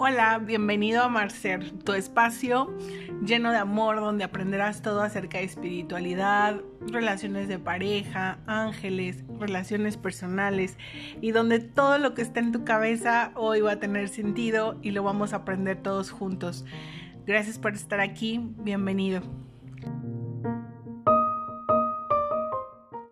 Hola, bienvenido a Marcer, tu espacio lleno de amor donde aprenderás todo acerca de espiritualidad, relaciones de pareja, ángeles, relaciones personales y donde todo lo que está en tu cabeza hoy va a tener sentido y lo vamos a aprender todos juntos. Gracias por estar aquí, bienvenido.